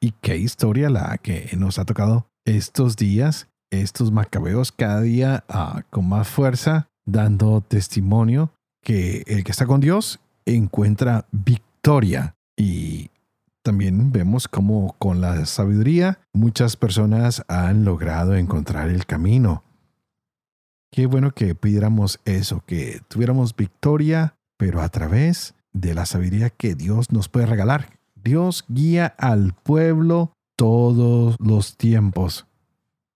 y qué historia la que nos ha tocado estos días, estos macabeos cada día ah, con más fuerza, dando testimonio que el que está con Dios encuentra victoria. Y también vemos cómo con la sabiduría muchas personas han logrado encontrar el camino. Qué bueno que pidiéramos eso, que tuviéramos victoria, pero a través de la sabiduría que Dios nos puede regalar. Dios guía al pueblo todos los tiempos.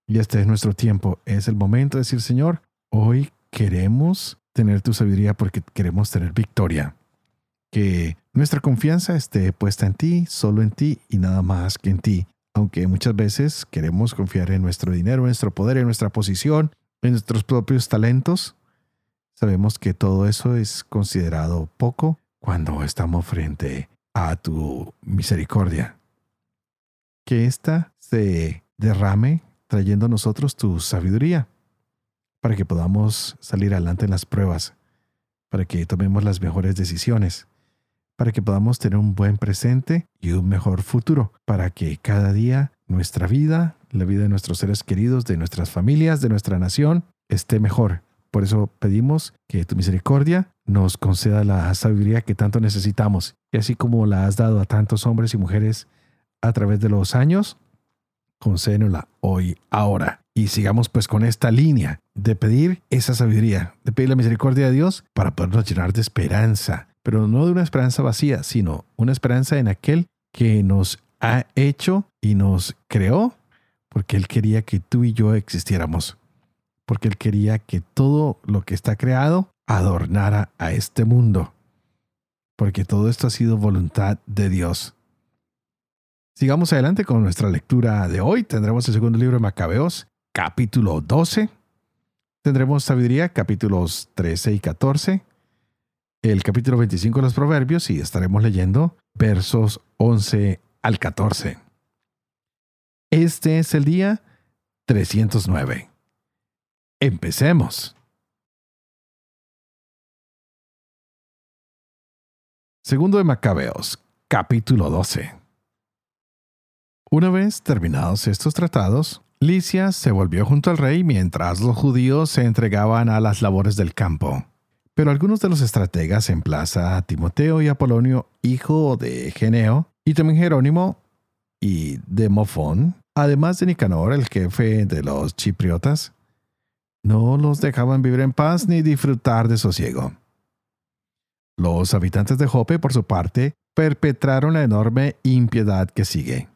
Y este es nuestro tiempo. Es el momento de decir, Señor, hoy queremos tener tu sabiduría porque queremos tener victoria. Que nuestra confianza esté puesta en ti, solo en ti y nada más que en ti. Aunque muchas veces queremos confiar en nuestro dinero, en nuestro poder, en nuestra posición, en nuestros propios talentos, sabemos que todo eso es considerado poco cuando estamos frente a tu misericordia. Que ésta se derrame trayendo a nosotros tu sabiduría para que podamos salir adelante en las pruebas, para que tomemos las mejores decisiones, para que podamos tener un buen presente y un mejor futuro, para que cada día nuestra vida, la vida de nuestros seres queridos, de nuestras familias, de nuestra nación, esté mejor por eso pedimos que tu misericordia nos conceda la sabiduría que tanto necesitamos. Y así como la has dado a tantos hombres y mujeres a través de los años, concédenosla hoy, ahora. Y sigamos pues con esta línea de pedir esa sabiduría, de pedir la misericordia de Dios para podernos llenar de esperanza. Pero no de una esperanza vacía, sino una esperanza en aquel que nos ha hecho y nos creó porque Él quería que tú y yo existiéramos porque Él quería que todo lo que está creado adornara a este mundo, porque todo esto ha sido voluntad de Dios. Sigamos adelante con nuestra lectura de hoy. Tendremos el segundo libro de Macabeos, capítulo 12. Tendremos sabiduría, capítulos 13 y 14. El capítulo 25 de los Proverbios y estaremos leyendo versos 11 al 14. Este es el día 309. Empecemos. Segundo de Macabeos, capítulo 12. Una vez terminados estos tratados, Licias se volvió junto al rey mientras los judíos se entregaban a las labores del campo. Pero algunos de los estrategas en plaza, Timoteo y Apolonio, hijo de Geneo, y también Jerónimo y Demofón, además de Nicanor, el jefe de los chipriotas, no los dejaban vivir en paz ni disfrutar de sosiego. Los habitantes de Jope, por su parte, perpetraron la enorme impiedad que sigue.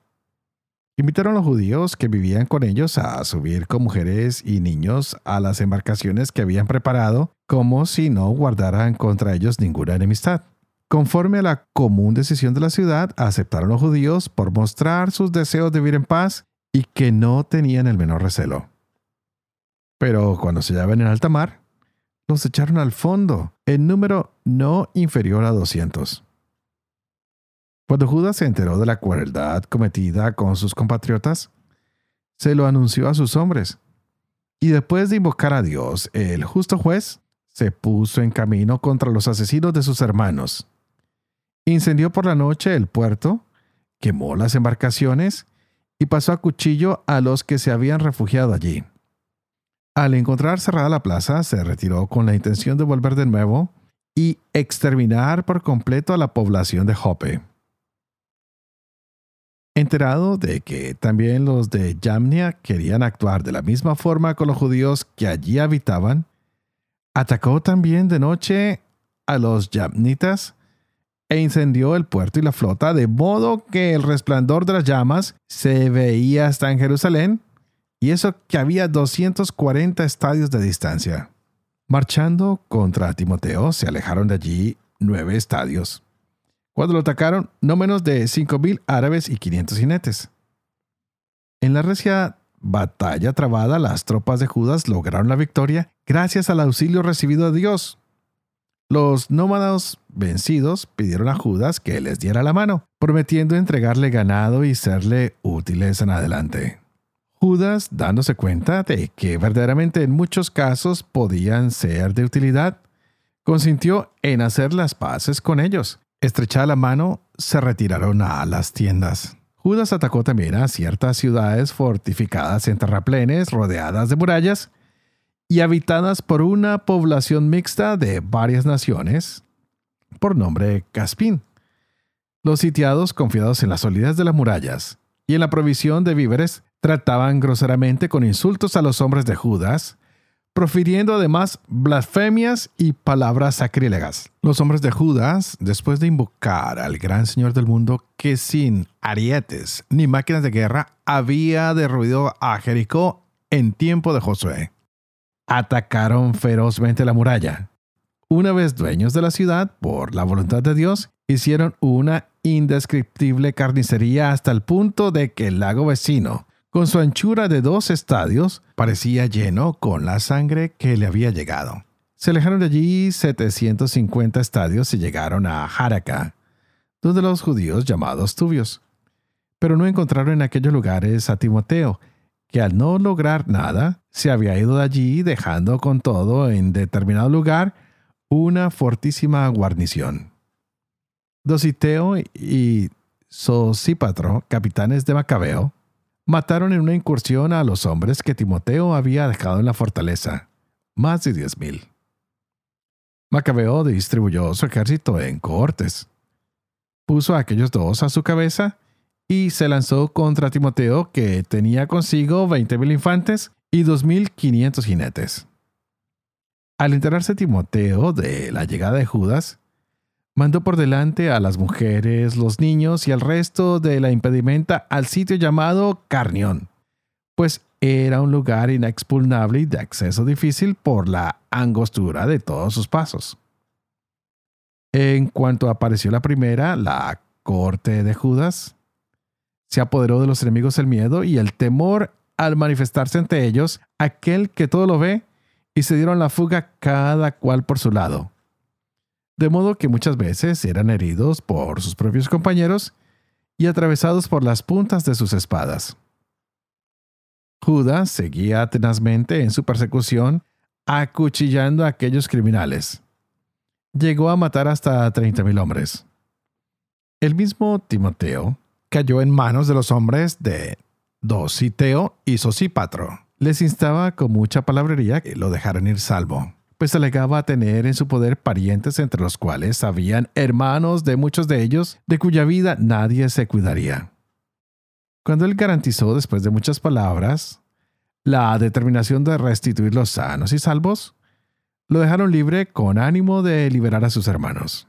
Invitaron a los judíos que vivían con ellos a subir con mujeres y niños a las embarcaciones que habían preparado, como si no guardaran contra ellos ninguna enemistad. Conforme a la común decisión de la ciudad, aceptaron los judíos por mostrar sus deseos de vivir en paz y que no tenían el menor recelo. Pero cuando se hallaban en alta mar, los echaron al fondo, en número no inferior a 200. Cuando Judas se enteró de la crueldad cometida con sus compatriotas, se lo anunció a sus hombres. Y después de invocar a Dios, el justo juez se puso en camino contra los asesinos de sus hermanos. Incendió por la noche el puerto, quemó las embarcaciones y pasó a cuchillo a los que se habían refugiado allí. Al encontrar cerrada la plaza, se retiró con la intención de volver de nuevo y exterminar por completo a la población de Jope. Enterado de que también los de Yamnia querían actuar de la misma forma con los judíos que allí habitaban, atacó también de noche a los Yamnitas e incendió el puerto y la flota de modo que el resplandor de las llamas se veía hasta en Jerusalén y eso que había 240 estadios de distancia. Marchando contra Timoteo, se alejaron de allí nueve estadios. Cuando lo atacaron, no menos de 5.000 árabes y 500 jinetes. En la recia batalla trabada, las tropas de Judas lograron la victoria gracias al auxilio recibido de Dios. Los nómadas vencidos pidieron a Judas que les diera la mano, prometiendo entregarle ganado y serle útiles en adelante. Judas, dándose cuenta de que verdaderamente en muchos casos podían ser de utilidad, consintió en hacer las paces con ellos. Estrechada la mano, se retiraron a las tiendas. Judas atacó también a ciertas ciudades fortificadas en terraplenes rodeadas de murallas y habitadas por una población mixta de varias naciones, por nombre Caspín. Los sitiados, confiados en la solidez de las murallas y en la provisión de víveres, trataban groseramente con insultos a los hombres de Judas, profiriendo además blasfemias y palabras sacrílegas. Los hombres de Judas, después de invocar al gran Señor del mundo que sin arietes ni máquinas de guerra había derruido a Jericó en tiempo de Josué, atacaron ferozmente la muralla. Una vez dueños de la ciudad, por la voluntad de Dios, hicieron una indescriptible carnicería hasta el punto de que el lago vecino, con su anchura de dos estadios, parecía lleno con la sangre que le había llegado. Se alejaron de allí 750 estadios y llegaron a Jaraca, donde los judíos llamados tubios. Pero no encontraron en aquellos lugares a Timoteo, que al no lograr nada, se había ido de allí dejando con todo en determinado lugar una fortísima guarnición. Dositeo y Sosípatro, capitanes de Macabeo, mataron en una incursión a los hombres que Timoteo había dejado en la fortaleza, más de diez mil. Macabeo distribuyó su ejército en cohortes. Puso a aquellos dos a su cabeza y se lanzó contra Timoteo, que tenía consigo veinte mil infantes y dos mil quinientos jinetes. Al enterarse Timoteo de la llegada de Judas, mandó por delante a las mujeres, los niños y al resto de la impedimenta al sitio llamado Carnión, pues era un lugar inexpugnable y de acceso difícil por la angostura de todos sus pasos. En cuanto apareció la primera, la corte de Judas, se apoderó de los enemigos el miedo y el temor al manifestarse ante ellos aquel que todo lo ve y se dieron la fuga cada cual por su lado. De modo que muchas veces eran heridos por sus propios compañeros y atravesados por las puntas de sus espadas. Judas seguía tenazmente en su persecución, acuchillando a aquellos criminales. Llegó a matar hasta 30.000 hombres. El mismo Timoteo, cayó en manos de los hombres de Dositeo y Sosípatro. Les instaba con mucha palabrería que lo dejaran ir salvo, pues alegaba tener en su poder parientes entre los cuales habían hermanos de muchos de ellos, de cuya vida nadie se cuidaría. Cuando él garantizó, después de muchas palabras, la determinación de restituir los sanos y salvos, lo dejaron libre con ánimo de liberar a sus hermanos.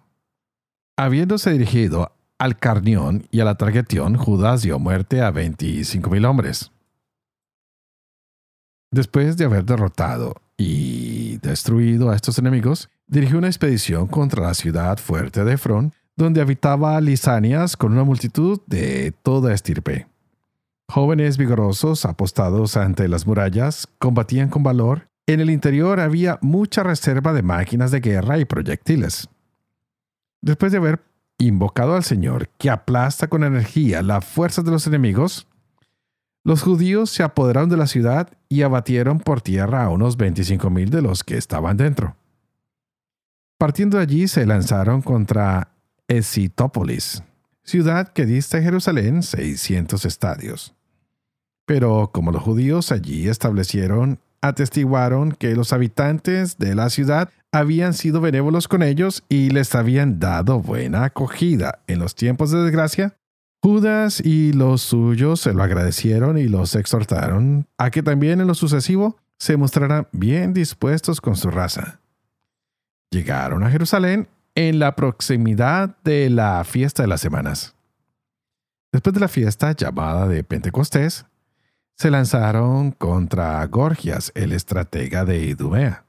Habiéndose dirigido al Carnión y a la Targetión, Judas dio muerte a 25.000 hombres. Después de haber derrotado y destruido a estos enemigos, dirigió una expedición contra la ciudad fuerte de Efrón, donde habitaba Lisanias con una multitud de toda estirpe. Jóvenes vigorosos, apostados ante las murallas, combatían con valor. En el interior había mucha reserva de máquinas de guerra y proyectiles. Después de haber invocado al Señor, que aplasta con energía la fuerza de los enemigos, los judíos se apoderaron de la ciudad y abatieron por tierra a unos 25.000 de los que estaban dentro. Partiendo de allí se lanzaron contra Escitópolis, ciudad que dista de Jerusalén 600 estadios. Pero como los judíos allí establecieron, atestiguaron que los habitantes de la ciudad habían sido benévolos con ellos y les habían dado buena acogida en los tiempos de desgracia, Judas y los suyos se lo agradecieron y los exhortaron a que también en lo sucesivo se mostraran bien dispuestos con su raza. Llegaron a Jerusalén en la proximidad de la fiesta de las semanas. Después de la fiesta llamada de Pentecostés, se lanzaron contra Gorgias, el estratega de Idumea.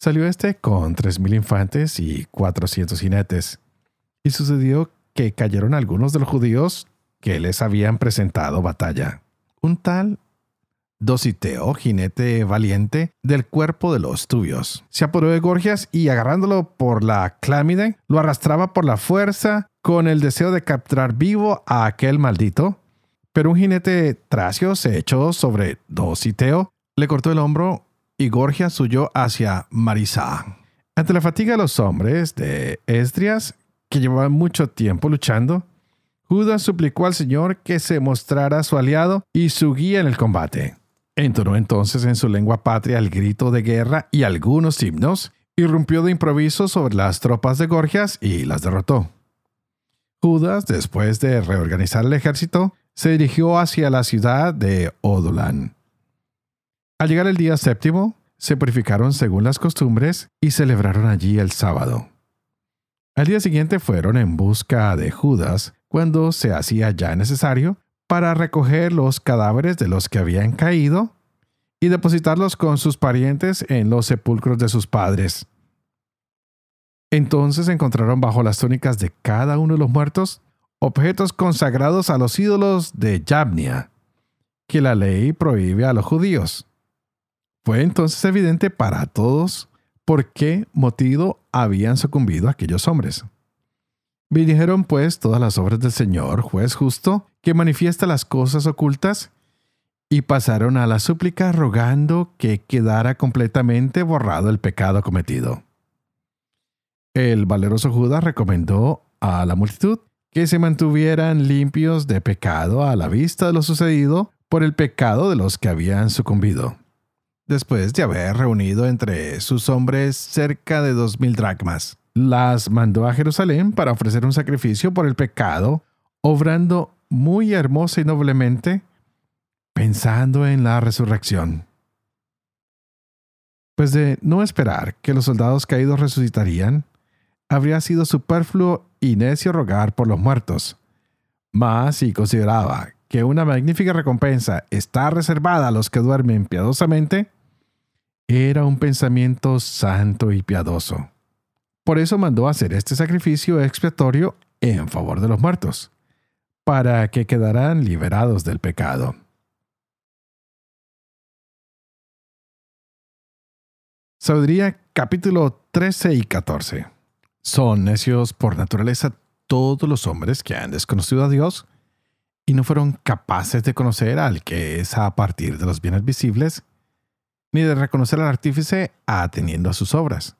Salió este con tres mil infantes y cuatrocientos jinetes, y sucedió que cayeron algunos de los judíos que les habían presentado batalla. un tal Dositeo, jinete valiente del cuerpo de los tubios. Se apoderó de Gorgias y agarrándolo por la clámide, lo arrastraba por la fuerza con el deseo de capturar vivo a aquel maldito. Pero un jinete tracio se echó sobre Dositeo, le cortó el hombro y Gorgias huyó hacia Marisa. Ante la fatiga de los hombres de Esdrias, que llevaban mucho tiempo luchando, Judas suplicó al Señor que se mostrara su aliado y su guía en el combate. Entonó entonces en su lengua patria el grito de guerra y algunos himnos, irrumpió de improviso sobre las tropas de Gorgias y las derrotó. Judas, después de reorganizar el ejército, se dirigió hacia la ciudad de Odolan. Al llegar el día séptimo, se purificaron según las costumbres y celebraron allí el sábado. Al día siguiente fueron en busca de Judas cuando se hacía ya necesario para recoger los cadáveres de los que habían caído y depositarlos con sus parientes en los sepulcros de sus padres. Entonces encontraron bajo las túnicas de cada uno de los muertos objetos consagrados a los ídolos de Yabnia, que la ley prohíbe a los judíos. Fue entonces evidente para todos por qué motivo habían sucumbido aquellos hombres. Vinieron pues todas las obras del Señor, juez justo, que manifiesta las cosas ocultas, y pasaron a la súplica rogando que quedara completamente borrado el pecado cometido. El valeroso Judas recomendó a la multitud que se mantuvieran limpios de pecado a la vista de lo sucedido por el pecado de los que habían sucumbido. Después de haber reunido entre sus hombres cerca de dos mil dracmas, las mandó a Jerusalén para ofrecer un sacrificio por el pecado, obrando muy hermosa y noblemente, pensando en la resurrección. Pues de no esperar que los soldados caídos resucitarían, habría sido superfluo y necio rogar por los muertos. Mas si consideraba que una magnífica recompensa está reservada a los que duermen piadosamente, era un pensamiento santo y piadoso. Por eso mandó hacer este sacrificio expiatorio en favor de los muertos, para que quedaran liberados del pecado. Sabiduría capítulo 13 y 14. Son necios por naturaleza todos los hombres que han desconocido a Dios y no fueron capaces de conocer al que es a partir de los bienes visibles, ni de reconocer al artífice ateniendo a sus obras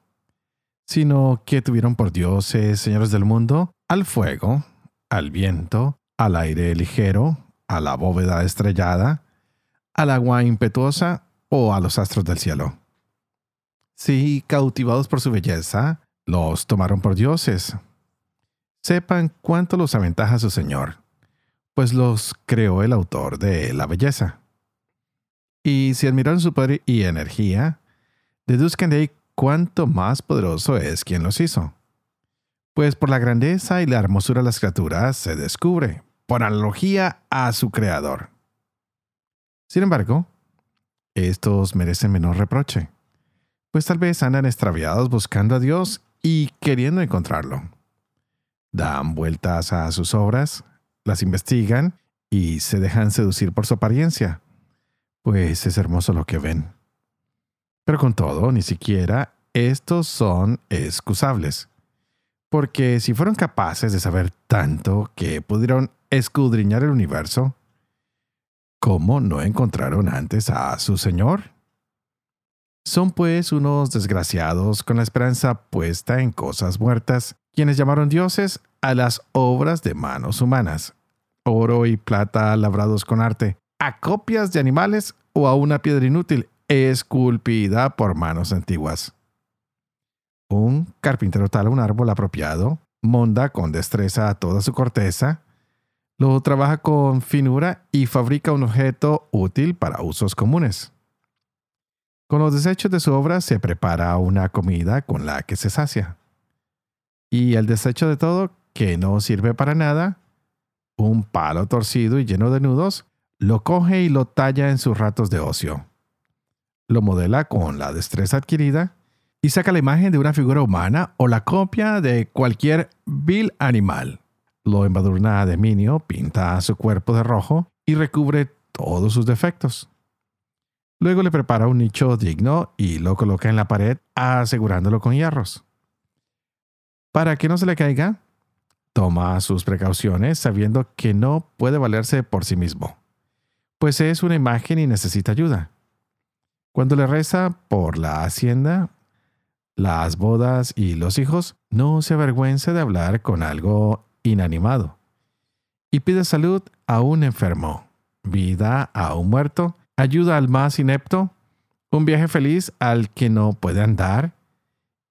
sino que tuvieron por dioses señores del mundo al fuego, al viento, al aire ligero, a la bóveda estrellada, al agua impetuosa o a los astros del cielo. Si, cautivados por su belleza, los tomaron por dioses. Sepan cuánto los aventaja su Señor, pues los creó el autor de la belleza. Y si admiran su poder y energía, deduzcan de ahí cuánto más poderoso es quien los hizo. Pues por la grandeza y la hermosura de las criaturas se descubre, por analogía a su creador. Sin embargo, estos merecen menor reproche, pues tal vez andan extraviados buscando a Dios y queriendo encontrarlo. Dan vueltas a sus obras, las investigan y se dejan seducir por su apariencia, pues es hermoso lo que ven. Pero con todo, ni siquiera estos son excusables. Porque si fueron capaces de saber tanto que pudieron escudriñar el universo, ¿cómo no encontraron antes a su Señor? Son pues unos desgraciados con la esperanza puesta en cosas muertas, quienes llamaron dioses a las obras de manos humanas, oro y plata labrados con arte, a copias de animales o a una piedra inútil esculpida por manos antiguas. Un carpintero tala un árbol apropiado, monda con destreza toda su corteza, lo trabaja con finura y fabrica un objeto útil para usos comunes. Con los desechos de su obra se prepara una comida con la que se sacia. Y el desecho de todo, que no sirve para nada, un palo torcido y lleno de nudos, lo coge y lo talla en sus ratos de ocio lo modela con la destreza adquirida y saca la imagen de una figura humana o la copia de cualquier vil animal. Lo embadurna de minio, pinta su cuerpo de rojo y recubre todos sus defectos. Luego le prepara un nicho digno y lo coloca en la pared asegurándolo con hierros. Para que no se le caiga, toma sus precauciones sabiendo que no puede valerse por sí mismo, pues es una imagen y necesita ayuda. Cuando le reza por la hacienda, las bodas y los hijos, no se avergüence de hablar con algo inanimado y pide salud a un enfermo, vida a un muerto, ayuda al más inepto, un viaje feliz al que no puede andar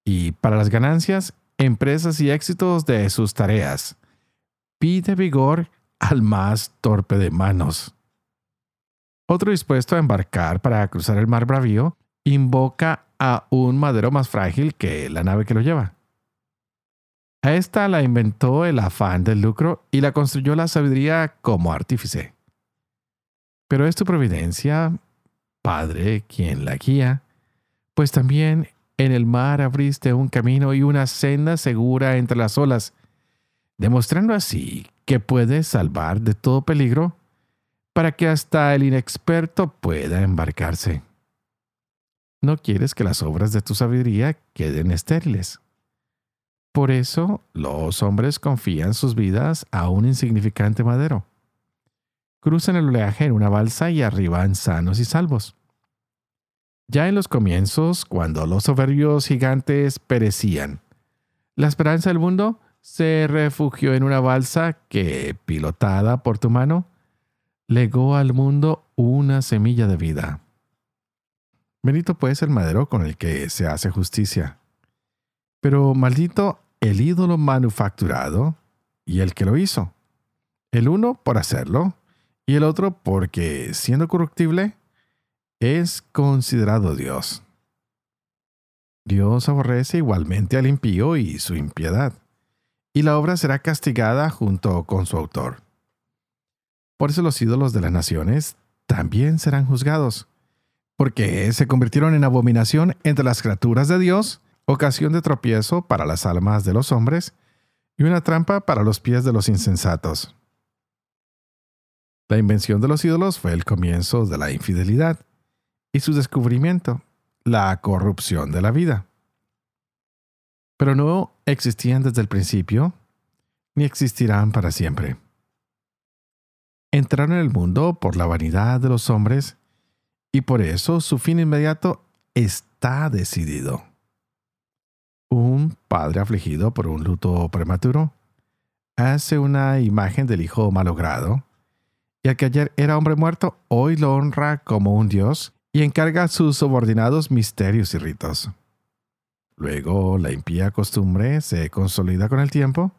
y para las ganancias, empresas y éxitos de sus tareas. Pide vigor al más torpe de manos. Otro dispuesto a embarcar para cruzar el mar bravío invoca a un madero más frágil que la nave que lo lleva. A esta la inventó el afán del lucro y la construyó la sabiduría como artífice. Pero es tu providencia, Padre, quien la guía, pues también en el mar abriste un camino y una senda segura entre las olas, demostrando así que puedes salvar de todo peligro para que hasta el inexperto pueda embarcarse. No quieres que las obras de tu sabiduría queden estériles. Por eso los hombres confían sus vidas a un insignificante madero. Cruzan el oleaje en una balsa y arriban sanos y salvos. Ya en los comienzos, cuando los soberbios gigantes perecían, la esperanza del mundo se refugió en una balsa que, pilotada por tu mano, legó al mundo una semilla de vida. Bendito pues el madero con el que se hace justicia. Pero maldito el ídolo manufacturado y el que lo hizo. El uno por hacerlo y el otro porque, siendo corruptible, es considerado Dios. Dios aborrece igualmente al impío y su impiedad, y la obra será castigada junto con su autor. Por eso los ídolos de las naciones también serán juzgados, porque se convirtieron en abominación entre las criaturas de Dios, ocasión de tropiezo para las almas de los hombres y una trampa para los pies de los insensatos. La invención de los ídolos fue el comienzo de la infidelidad y su descubrimiento, la corrupción de la vida. Pero no existían desde el principio, ni existirán para siempre. Entraron en el mundo por la vanidad de los hombres y por eso su fin inmediato está decidido. Un padre afligido por un luto prematuro hace una imagen del hijo malogrado, y al que ayer era hombre muerto, hoy lo honra como un dios y encarga a sus subordinados misterios y ritos. Luego la impía costumbre se consolida con el tiempo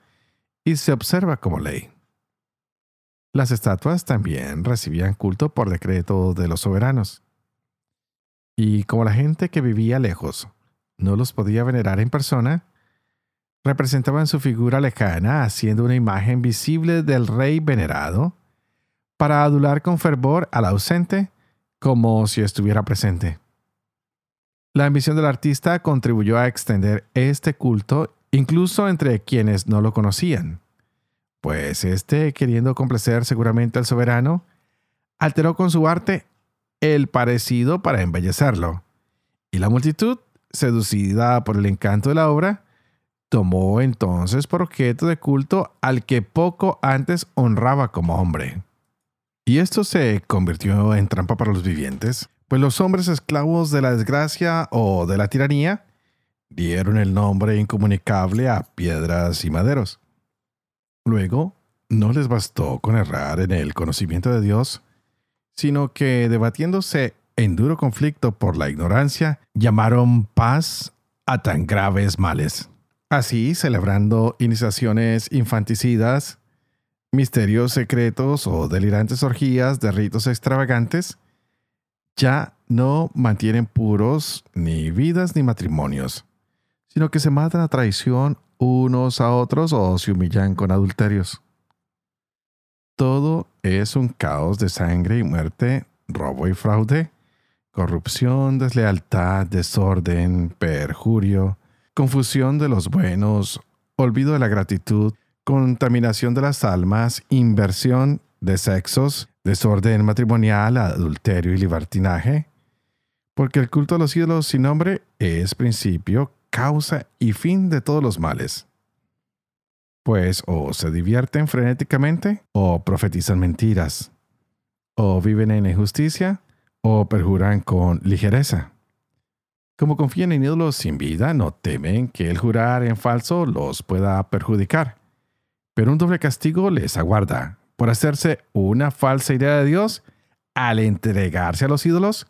y se observa como ley. Las estatuas también recibían culto por decreto de los soberanos. Y como la gente que vivía lejos no los podía venerar en persona, representaban su figura lejana haciendo una imagen visible del rey venerado para adular con fervor al ausente como si estuviera presente. La ambición del artista contribuyó a extender este culto incluso entre quienes no lo conocían, pues éste, queriendo complacer seguramente al soberano, alteró con su arte el parecido para embellecerlo, y la multitud, seducida por el encanto de la obra, tomó entonces por objeto de culto al que poco antes honraba como hombre. Y esto se convirtió en trampa para los vivientes, pues los hombres esclavos de la desgracia o de la tiranía dieron el nombre incomunicable a piedras y maderos. Luego, no les bastó con errar en el conocimiento de Dios, sino que debatiéndose en duro conflicto por la ignorancia, llamaron paz a tan graves males. Así, celebrando iniciaciones infanticidas, misterios secretos o delirantes orgías de ritos extravagantes, ya no mantienen puros ni vidas ni matrimonios, sino que se matan a traición unos a otros o se humillan con adulterios. Todo es un caos de sangre y muerte, robo y fraude, corrupción, deslealtad, desorden, perjurio, confusión de los buenos, olvido de la gratitud, contaminación de las almas, inversión de sexos, desorden matrimonial, adulterio y libertinaje. Porque el culto a los ídolos sin nombre es principio, causa y fin de todos los males. Pues o se divierten frenéticamente, o profetizan mentiras, o viven en injusticia, o perjuran con ligereza. Como confían en ídolos sin vida, no temen que el jurar en falso los pueda perjudicar. Pero un doble castigo les aguarda por hacerse una falsa idea de Dios al entregarse a los ídolos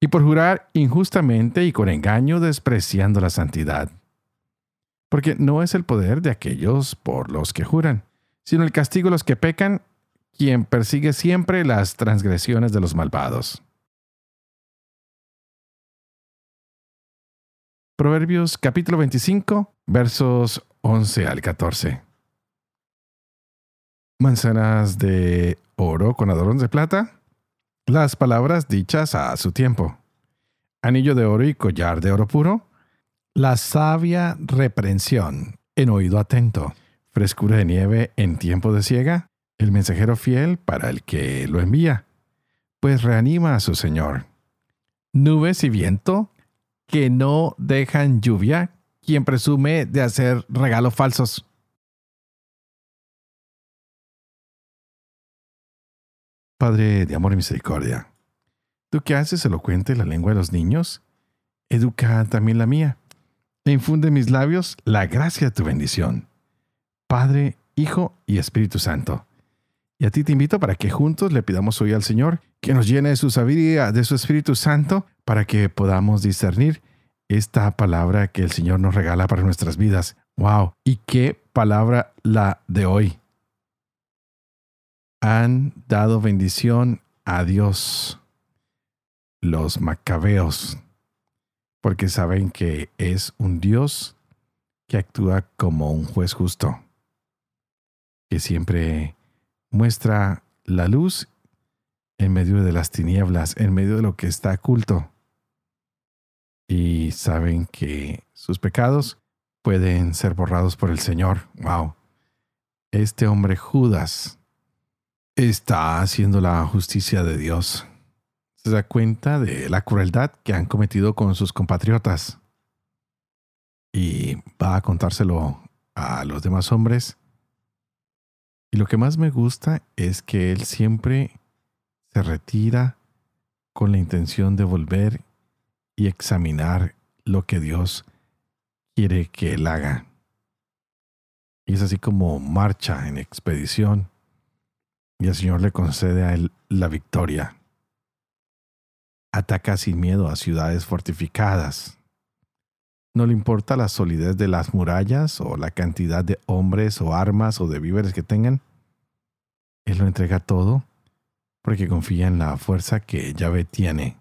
y por jurar injustamente y con engaño despreciando la santidad. Porque no es el poder de aquellos por los que juran, sino el castigo de los que pecan, quien persigue siempre las transgresiones de los malvados. Proverbios capítulo 25, versos 11 al 14. Manzanas de oro con adornos de plata. Las palabras dichas a su tiempo. Anillo de oro y collar de oro puro. La sabia reprensión en oído atento. Frescura de nieve en tiempo de ciega. El mensajero fiel para el que lo envía, pues reanima a su Señor. Nubes y viento que no dejan lluvia, quien presume de hacer regalos falsos. Padre de amor y misericordia, tú que haces elocuente la lengua de los niños, educa también la mía, e infunde en mis labios la gracia de tu bendición. Padre, Hijo y Espíritu Santo. Y a ti te invito para que juntos le pidamos hoy al Señor que nos llene de su sabiduría, de su Espíritu Santo, para que podamos discernir esta palabra que el Señor nos regala para nuestras vidas. ¡Wow! ¿Y qué palabra la de hoy? Han dado bendición a Dios los macabeos, porque saben que es un Dios que actúa como un juez justo, que siempre muestra la luz en medio de las tinieblas, en medio de lo que está oculto y saben que sus pecados pueden ser borrados por el Señor. Wow. Este hombre Judas está haciendo la justicia de Dios. Se da cuenta de la crueldad que han cometido con sus compatriotas y va a contárselo a los demás hombres. Y lo que más me gusta es que él siempre se retira con la intención de volver y examinar lo que Dios quiere que él haga. Y es así como marcha en expedición y el Señor le concede a él la victoria. Ataca sin miedo a ciudades fortificadas. No le importa la solidez de las murallas o la cantidad de hombres o armas o de víveres que tengan. Él lo entrega todo porque confía en la fuerza que Yahvé tiene.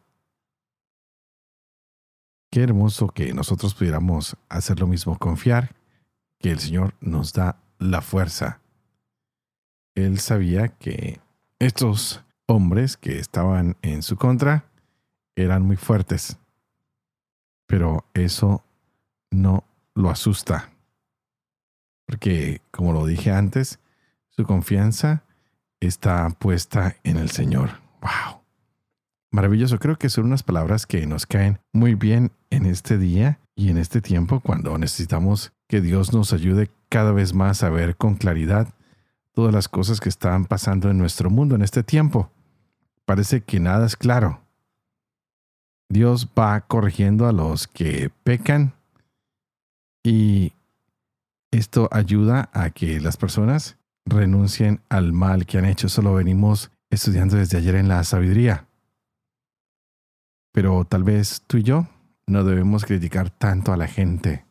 Qué hermoso que nosotros pudiéramos hacer lo mismo, confiar que el Señor nos da la fuerza. Él sabía que estos hombres que estaban en su contra eran muy fuertes, pero eso no lo asusta, porque como lo dije antes, su confianza está puesta en el Señor. ¡Wow! Maravilloso, creo que son unas palabras que nos caen muy bien en este día y en este tiempo cuando necesitamos que Dios nos ayude cada vez más a ver con claridad todas las cosas que están pasando en nuestro mundo en este tiempo. Parece que nada es claro. Dios va corrigiendo a los que pecan y esto ayuda a que las personas renuncien al mal que han hecho. Eso lo venimos estudiando desde ayer en la sabiduría. Pero tal vez tú y yo no debemos criticar tanto a la gente,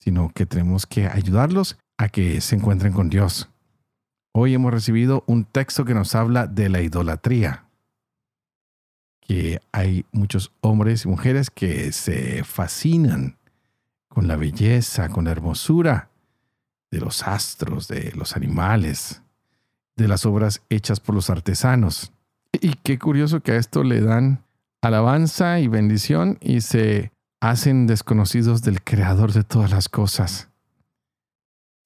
sino que tenemos que ayudarlos a que se encuentren con Dios. Hoy hemos recibido un texto que nos habla de la idolatría, que hay muchos hombres y mujeres que se fascinan con la belleza, con la hermosura de los astros, de los animales, de las obras hechas por los artesanos. Y qué curioso que a esto le dan alabanza y bendición y se hacen desconocidos del creador de todas las cosas.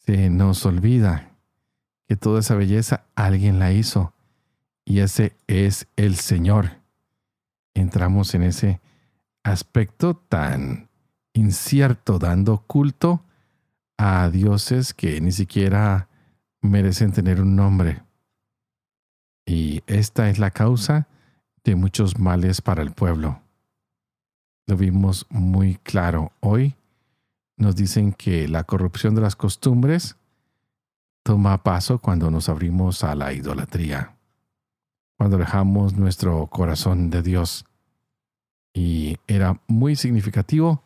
Se nos olvida que toda esa belleza alguien la hizo y ese es el Señor. Entramos en ese aspecto tan incierto, dando culto a dioses que ni siquiera merecen tener un nombre. Y esta es la causa de muchos males para el pueblo. Lo vimos muy claro hoy. Nos dicen que la corrupción de las costumbres toma paso cuando nos abrimos a la idolatría, cuando dejamos nuestro corazón de Dios. Y era muy significativo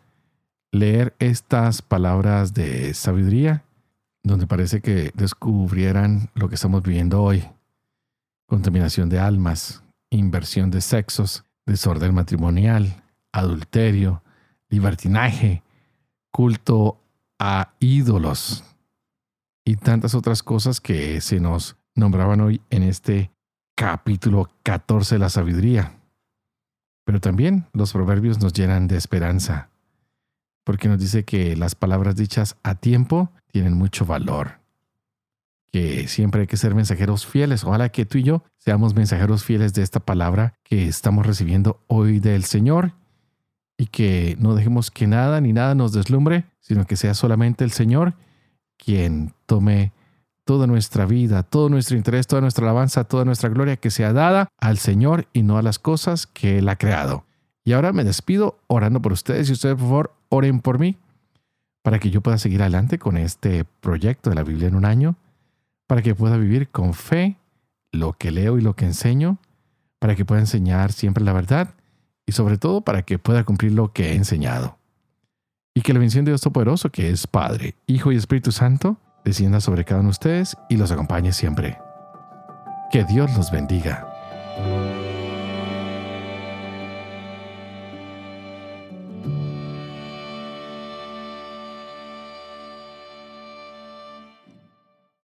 leer estas palabras de sabiduría, donde parece que descubrieran lo que estamos viviendo hoy. Contaminación de almas, inversión de sexos, desorden matrimonial, adulterio, libertinaje, culto a ídolos y tantas otras cosas que se nos nombraban hoy en este capítulo 14 de la sabiduría. Pero también los proverbios nos llenan de esperanza, porque nos dice que las palabras dichas a tiempo tienen mucho valor, que siempre hay que ser mensajeros fieles. Ojalá que tú y yo seamos mensajeros fieles de esta palabra que estamos recibiendo hoy del Señor y que no dejemos que nada ni nada nos deslumbre, sino que sea solamente el Señor quien tome toda nuestra vida, todo nuestro interés, toda nuestra alabanza, toda nuestra gloria que sea dada al Señor y no a las cosas que Él ha creado. Y ahora me despido orando por ustedes y ustedes por favor oren por mí para que yo pueda seguir adelante con este proyecto de la Biblia en un año, para que pueda vivir con fe lo que leo y lo que enseño, para que pueda enseñar siempre la verdad y sobre todo para que pueda cumplir lo que he enseñado. Y que la bendición de Dios Todopoderoso, que es Padre, Hijo y Espíritu Santo, descienda sobre cada uno de ustedes y los acompañe siempre. Que Dios los bendiga.